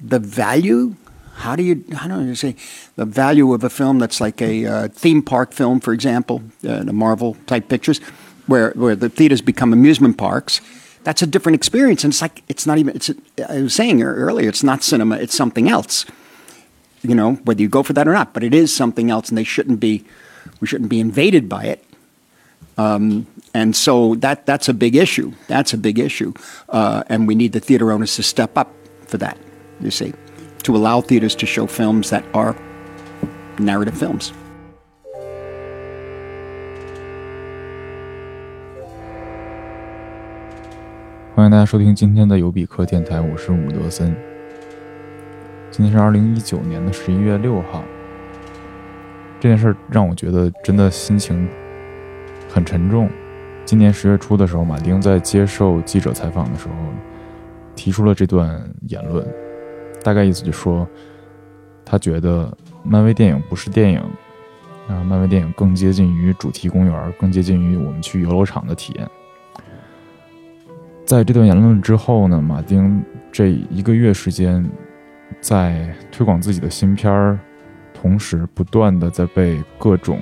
the value. How do you how don't you say the value of a film that's like a uh, theme park film, for example, uh, the Marvel type pictures, where where the theaters become amusement parks? That's a different experience, and it's like it's not even. It's I was saying earlier, it's not cinema; it's something else. You know, whether you go for that or not, but it is something else, and they shouldn't be. We shouldn't be invaded by it. Um, and so that that's a big issue. That's a big issue, uh, and we need the theater owners to step up for that. You see, to allow theaters to show films that are narrative films. 欢迎大家收听今天的尤比克电台，我是伍德森。今天是二零一九年的十一月六号。这件事让我觉得真的心情很沉重。今年十月初的时候，马丁在接受记者采访的时候提出了这段言论，大概意思就说，他觉得漫威电影不是电影，啊，漫威电影更接近于主题公园，更接近于我们去游乐场的体验。在这段言论之后呢，马丁这一个月时间在推广自己的新片儿，同时不断的在被各种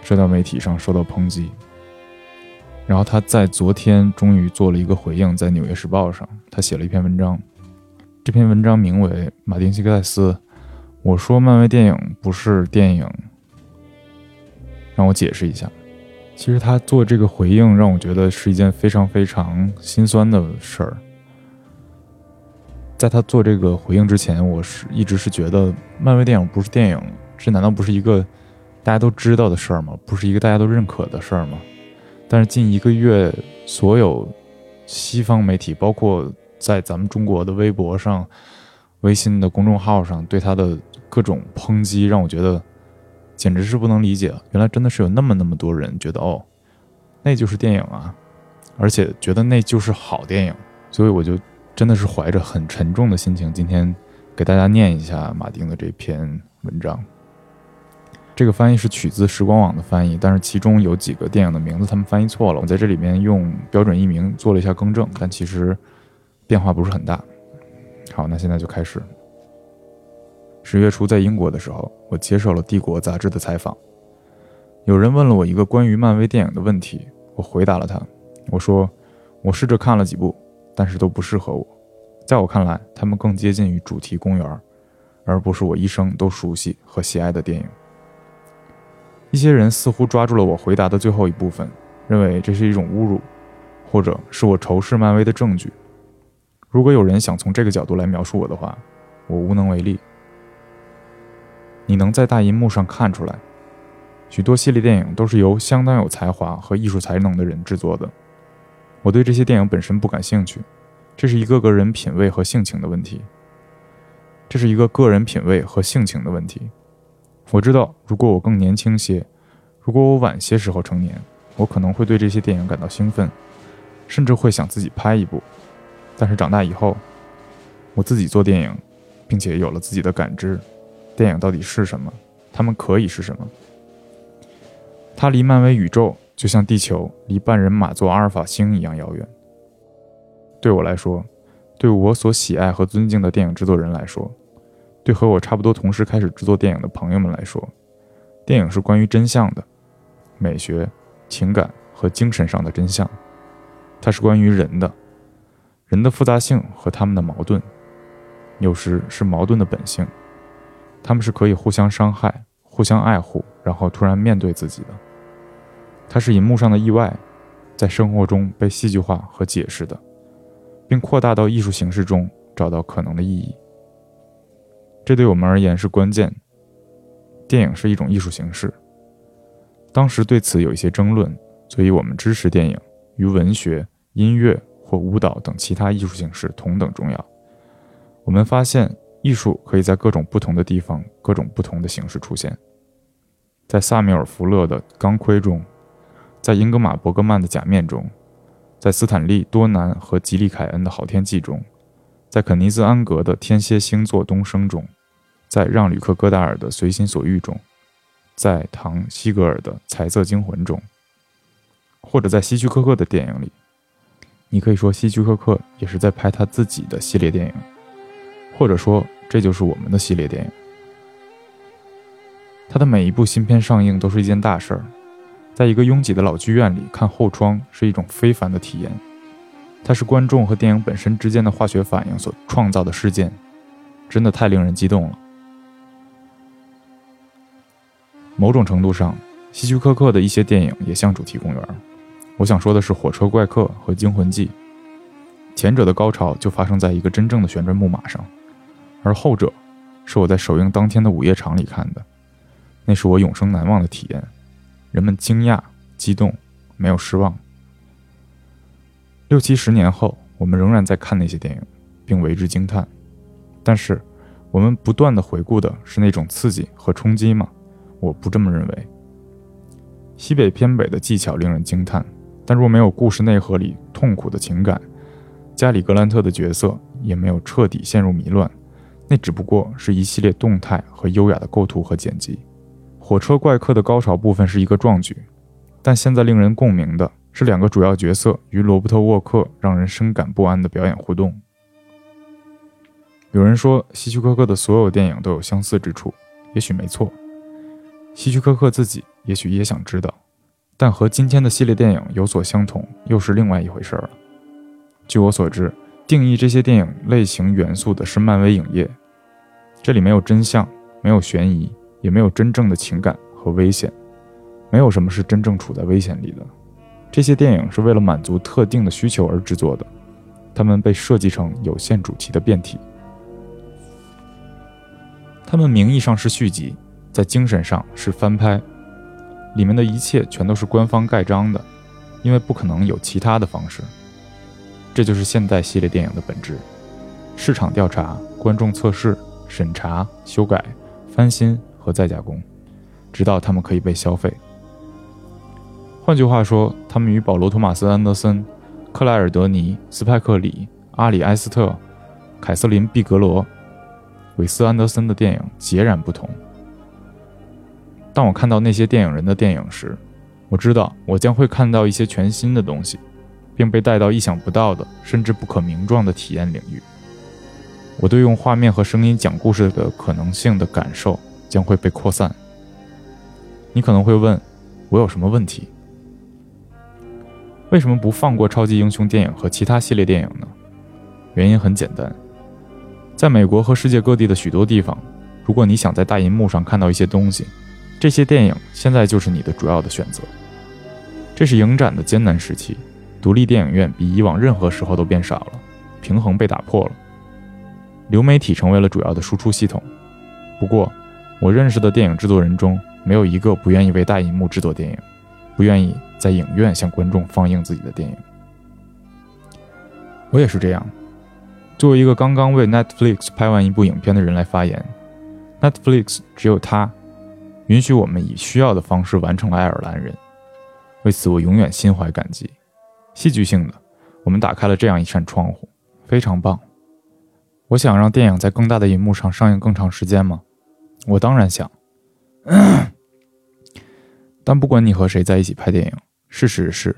社交媒体上受到抨击。然后他在昨天终于做了一个回应，在《纽约时报》上，他写了一篇文章。这篇文章名为《马丁·西克塞斯》，我说漫威电影不是电影，让我解释一下。其实他做这个回应，让我觉得是一件非常非常心酸的事儿。在他做这个回应之前，我是一直是觉得漫威电影不是电影，这难道不是一个大家都知道的事儿吗？不是一个大家都认可的事儿吗？但是近一个月，所有西方媒体，包括在咱们中国的微博上、微信的公众号上，对他的各种抨击，让我觉得。简直是不能理解，原来真的是有那么那么多人觉得哦，那就是电影啊，而且觉得那就是好电影，所以我就真的是怀着很沉重的心情，今天给大家念一下马丁的这篇文章。这个翻译是取自时光网的翻译，但是其中有几个电影的名字他们翻译错了，我在这里面用标准译名做了一下更正，但其实变化不是很大。好，那现在就开始。十月初在英国的时候，我接受了《帝国》杂志的采访。有人问了我一个关于漫威电影的问题，我回答了他。我说：“我试着看了几部，但是都不适合我。在我看来，他们更接近于主题公园，而不是我一生都熟悉和喜爱的电影。”一些人似乎抓住了我回答的最后一部分，认为这是一种侮辱，或者是我仇视漫威的证据。如果有人想从这个角度来描述我的话，我无能为力。你能在大银幕上看出来，许多系列电影都是由相当有才华和艺术才能的人制作的。我对这些电影本身不感兴趣，这是一个个人品味和性情的问题。这是一个个人品味和性情的问题。我知道，如果我更年轻些，如果我晚些时候成年，我可能会对这些电影感到兴奋，甚至会想自己拍一部。但是长大以后，我自己做电影，并且有了自己的感知。电影到底是什么？它们可以是什么？它离漫威宇宙就像地球离半人马座阿尔法星一样遥远。对我来说，对我所喜爱和尊敬的电影制作人来说，对和我差不多同时开始制作电影的朋友们来说，电影是关于真相的，美学、情感和精神上的真相。它是关于人的，人的复杂性和他们的矛盾，有时是矛盾的本性。他们是可以互相伤害、互相爱护，然后突然面对自己的。它是银幕上的意外，在生活中被戏剧化和解释的，并扩大到艺术形式中找到可能的意义。这对我们而言是关键。电影是一种艺术形式，当时对此有一些争论，所以我们支持电影与文学、音乐或舞蹈等其他艺术形式同等重要。我们发现。艺术可以在各种不同的地方、各种不同的形式出现，在萨缪尔·福勒的《钢盔》中，在英格玛·伯格曼的《假面》中，在斯坦利·多南和吉利·凯恩的《好天气》中，在肯尼斯·安格的《天蝎星座东升》中，在让·吕克·戈达尔的《随心所欲》中，在唐·西格尔的《彩色惊魂》中，或者在希区柯克的电影里。你可以说，希区柯克也是在拍他自己的系列电影。或者说，这就是我们的系列电影。他的每一部新片上映都是一件大事儿，在一个拥挤的老剧院里看后窗是一种非凡的体验。它是观众和电影本身之间的化学反应所创造的事件，真的太令人激动了。某种程度上，希区柯克的一些电影也像主题公园。我想说的是《火车怪客》和《惊魂记》，前者的高潮就发生在一个真正的旋转木马上，而后者是我在首映当天的午夜场里看的，那是我永生难忘的体验。人们惊讶、激动，没有失望。六七十年后，我们仍然在看那些电影，并为之惊叹。但是，我们不断的回顾的是那种刺激和冲击吗？我不这么认为。西北偏北的技巧令人惊叹，但若没有故事内核里痛苦的情感，加里·格兰特的角色也没有彻底陷入迷乱，那只不过是一系列动态和优雅的构图和剪辑。火车怪客的高潮部分是一个壮举，但现在令人共鸣的。是两个主要角色与罗伯特·沃克让人深感不安的表演互动。有人说，希区柯克的所有电影都有相似之处，也许没错。希区柯克自己也许也想知道，但和今天的系列电影有所相同，又是另外一回事了。据我所知，定义这些电影类型元素的是漫威影业，这里没有真相，没有悬疑，也没有真正的情感和危险，没有什么是真正处在危险里的。这些电影是为了满足特定的需求而制作的，它们被设计成有限主题的变体。它们名义上是续集，在精神上是翻拍，里面的一切全都是官方盖章的，因为不可能有其他的方式。这就是现代系列电影的本质：市场调查、观众测试、审查、修改、翻新和再加工，直到它们可以被消费。换句话说，他们与保罗·托马斯·安德森、克莱尔·德尼、斯派克·里、阿里·埃斯特、凯瑟琳·毕格罗、韦斯·安德森的电影截然不同。当我看到那些电影人的电影时，我知道我将会看到一些全新的东西，并被带到意想不到的甚至不可名状的体验领域。我对用画面和声音讲故事的可能性的感受将会被扩散。你可能会问，我有什么问题？为什么不放过超级英雄电影和其他系列电影呢？原因很简单，在美国和世界各地的许多地方，如果你想在大银幕上看到一些东西，这些电影现在就是你的主要的选择。这是影展的艰难时期，独立电影院比以往任何时候都变少了，平衡被打破了，流媒体成为了主要的输出系统。不过，我认识的电影制作人中没有一个不愿意为大银幕制作电影，不愿意。在影院向观众放映自己的电影，我也是这样。作为一个刚刚为 Netflix 拍完一部影片的人来发言，Netflix 只有他允许我们以需要的方式完成了《爱尔兰人》，为此我永远心怀感激。戏剧性的，我们打开了这样一扇窗户，非常棒。我想让电影在更大的银幕上上映更长时间吗？我当然想。但不管你和谁在一起拍电影。事实是，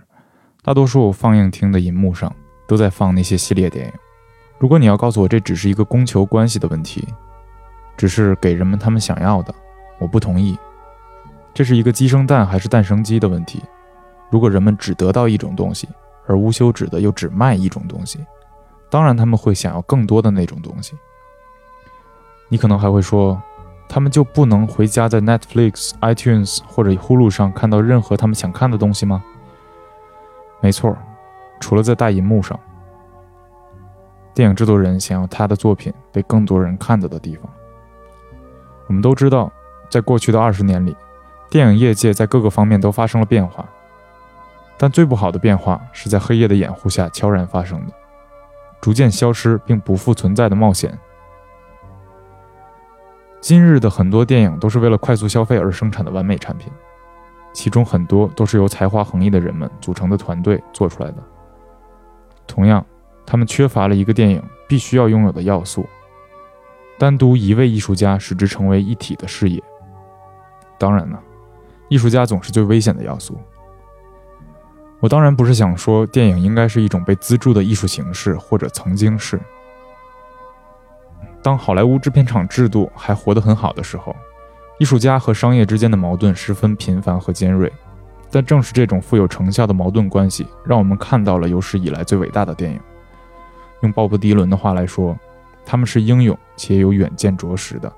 大多数放映厅的银幕上都在放那些系列电影。如果你要告诉我这只是一个供求关系的问题，只是给人们他们想要的，我不同意。这是一个鸡生蛋还是蛋生鸡的问题。如果人们只得到一种东西，而无休止的又只卖一种东西，当然他们会想要更多的那种东西。你可能还会说。他们就不能回家在 Netflix、iTunes 或者 Hulu 上看到任何他们想看的东西吗？没错，除了在大银幕上。电影制作人想要他的作品被更多人看到的地方。我们都知道，在过去的二十年里，电影业界在各个方面都发生了变化，但最不好的变化是在黑夜的掩护下悄然发生的，逐渐消失并不复存在的冒险。今日的很多电影都是为了快速消费而生产的完美产品，其中很多都是由才华横溢的人们组成的团队做出来的。同样，他们缺乏了一个电影必须要拥有的要素：单独一位艺术家使之成为一体的事业。当然了，艺术家总是最危险的要素。我当然不是想说电影应该是一种被资助的艺术形式，或者曾经是。当好莱坞制片厂制度还活得很好的时候，艺术家和商业之间的矛盾十分频繁和尖锐。但正是这种富有成效的矛盾关系，让我们看到了有史以来最伟大的电影。用鲍勃·迪伦的话来说，他们是英勇且有远见卓识的。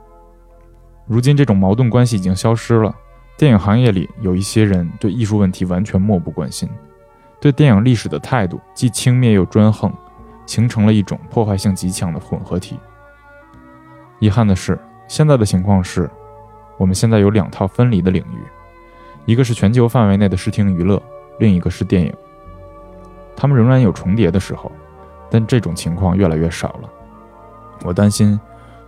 如今，这种矛盾关系已经消失了。电影行业里有一些人对艺术问题完全漠不关心，对电影历史的态度既轻蔑又专横，形成了一种破坏性极强的混合体。遗憾的是，现在的情况是，我们现在有两套分离的领域，一个是全球范围内的视听娱乐，另一个是电影。他们仍然有重叠的时候，但这种情况越来越少了。我担心，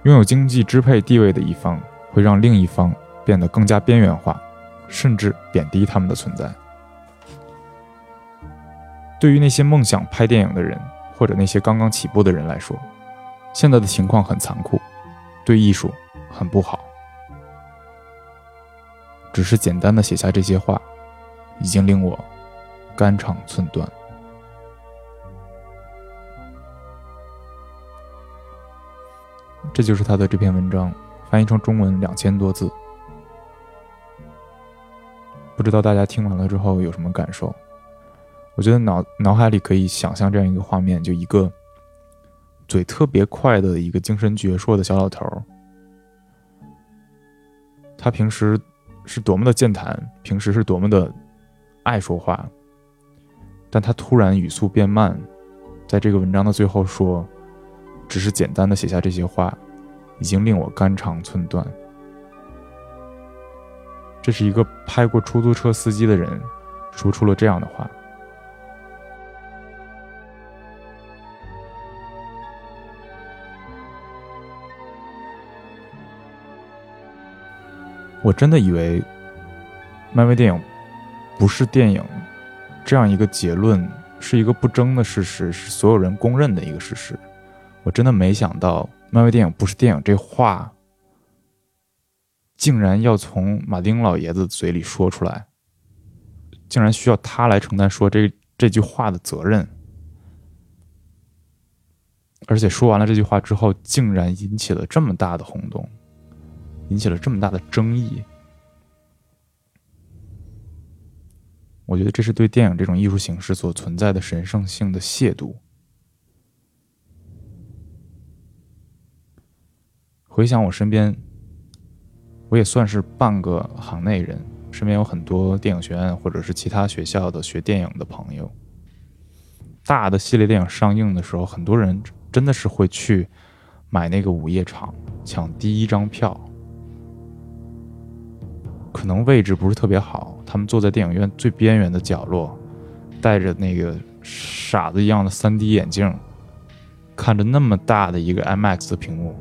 拥有经济支配地位的一方会让另一方。变得更加边缘化，甚至贬低他们的存在。对于那些梦想拍电影的人，或者那些刚刚起步的人来说，现在的情况很残酷，对艺术很不好。只是简单的写下这些话，已经令我肝肠寸断。这就是他的这篇文章，翻译成中文两千多字。不知道大家听完了之后有什么感受？我觉得脑脑海里可以想象这样一个画面：就一个嘴特别快的一个精神矍铄的小老头儿，他平时是多么的健谈，平时是多么的爱说话，但他突然语速变慢，在这个文章的最后说：“只是简单的写下这些话，已经令我肝肠寸断。”这是一个拍过出租车司机的人，说出了这样的话。我真的以为，漫威电影不是电影，这样一个结论是一个不争的事实，是所有人公认的一个事实。我真的没想到，漫威电影不是电影这话。竟然要从马丁老爷子嘴里说出来，竟然需要他来承担说这这句话的责任，而且说完了这句话之后，竟然引起了这么大的轰动，引起了这么大的争议。我觉得这是对电影这种艺术形式所存在的神圣性的亵渎。回想我身边。我也算是半个行内人，身边有很多电影学院或者是其他学校的学电影的朋友。大的系列电影上映的时候，很多人真的是会去买那个午夜场，抢第一张票。可能位置不是特别好，他们坐在电影院最边缘的角落，戴着那个傻子一样的 3D 眼镜，看着那么大的一个 IMAX 的屏幕。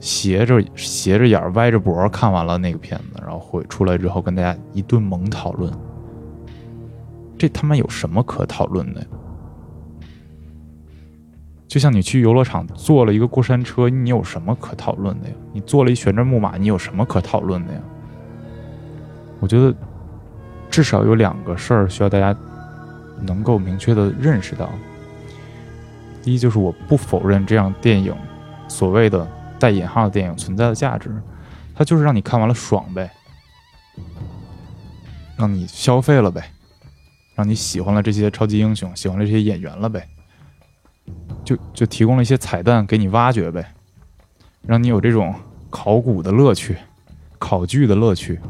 斜着斜着眼歪着脖看完了那个片子，然后回出来之后跟大家一顿猛讨论。这他妈有什么可讨论的呀？就像你去游乐场坐了一个过山车，你有什么可讨论的呀？你坐了一旋转木马，你有什么可讨论的呀？我觉得至少有两个事儿需要大家能够明确的认识到。第一，就是我不否认这样电影所谓的。带引号的电影存在的价值，它就是让你看完了爽呗，让你消费了呗，让你喜欢了这些超级英雄，喜欢了这些演员了呗，就就提供了一些彩蛋给你挖掘呗，让你有这种考古的乐趣、考据的乐趣。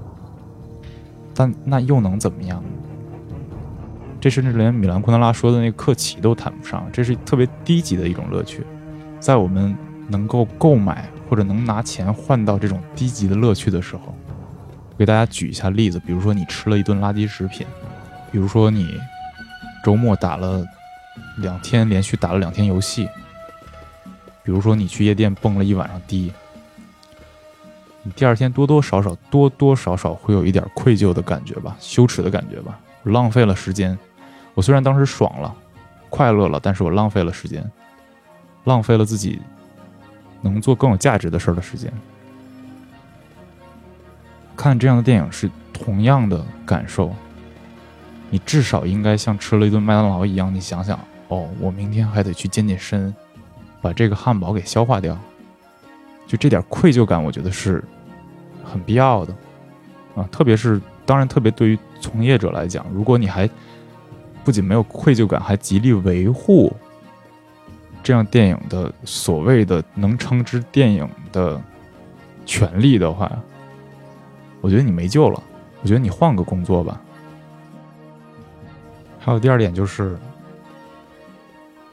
但那又能怎么样？这甚至连米兰昆德拉说的那个克奇都谈不上，这是特别低级的一种乐趣，在我们。能够购买或者能拿钱换到这种低级的乐趣的时候，我给大家举一下例子。比如说你吃了一顿垃圾食品，比如说你周末打了两天连续打了两天游戏，比如说你去夜店蹦了一晚上迪，你第二天多多少少多多少少会有一点愧疚的感觉吧，羞耻的感觉吧，浪费了时间。我虽然当时爽了，快乐了，但是我浪费了时间，浪费了自己。能做更有价值的事儿的时间，看这样的电影是同样的感受。你至少应该像吃了一顿麦当劳一样，你想想，哦，我明天还得去健健身，把这个汉堡给消化掉。就这点愧疚感，我觉得是很必要的啊，特别是当然，特别对于从业者来讲，如果你还不仅没有愧疚感，还极力维护这样电影的所谓的能称之电影的权利的话，我觉得你没救了。我觉得你换个工作吧。还有第二点就是，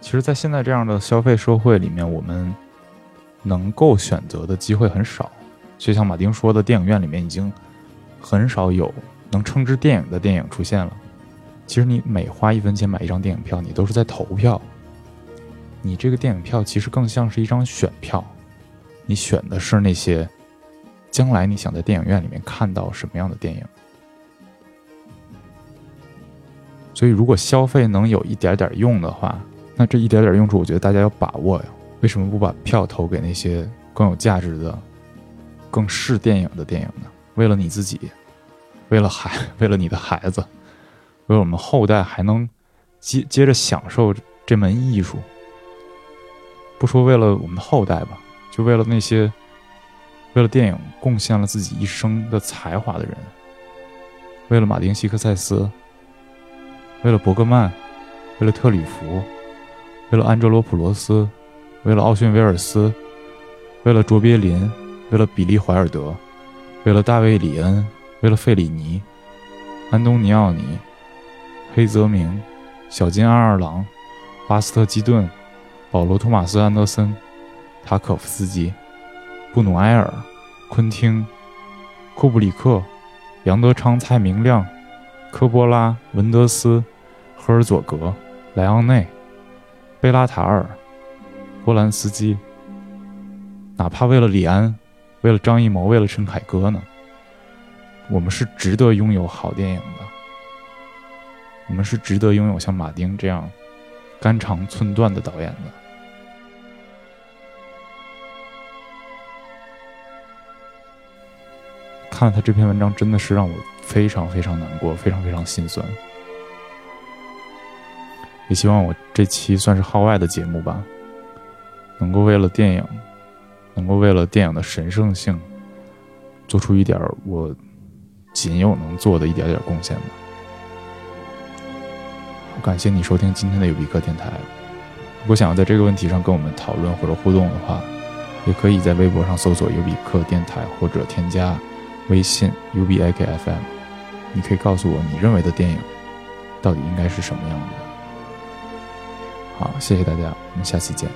其实，在现在这样的消费社会里面，我们。能够选择的机会很少，就像马丁说的，电影院里面已经很少有能称之电影的电影出现了。其实你每花一分钱买一张电影票，你都是在投票。你这个电影票其实更像是一张选票，你选的是那些将来你想在电影院里面看到什么样的电影。所以，如果消费能有一点点用的话，那这一点点用处，我觉得大家要把握呀。为什么不把票投给那些更有价值的、更是电影的电影呢？为了你自己，为了孩，为了你的孩子，为我们后代还能接接着享受这门艺术。不说为了我们的后代吧，就为了那些为了电影贡献了自己一生的才华的人，为了马丁·西克塞斯，为了伯格曼，为了特里弗，为了安哲罗·普罗斯。为了奥逊·威尔斯，为了卓别林，为了比利·怀尔德，为了大卫·里恩，为了费里尼，安东尼奥尼，黑泽明，小金·安二郎，巴斯特·基顿，保罗·托马斯·安德森，塔可夫斯基，布努埃尔，昆汀，库布里克，杨德昌、蔡明亮，科波拉、文德斯，赫尔佐格，莱昂内，贝拉塔尔。波兰斯基，哪怕为了李安，为了张艺谋，为了陈凯歌呢？我们是值得拥有好电影的。我们是值得拥有像马丁这样肝肠寸断的导演的。看了他这篇文章，真的是让我非常非常难过，非常非常心酸。也希望我这期算是号外的节目吧。能够为了电影，能够为了电影的神圣性，做出一点我仅有能做的一点点贡献吧。感谢你收听今天的有比克电台。如果想要在这个问题上跟我们讨论或者互动的话，也可以在微博上搜索有比克电台或者添加微信 U B I K F M。你可以告诉我你认为的电影到底应该是什么样的。好，谢谢大家，我们下期见。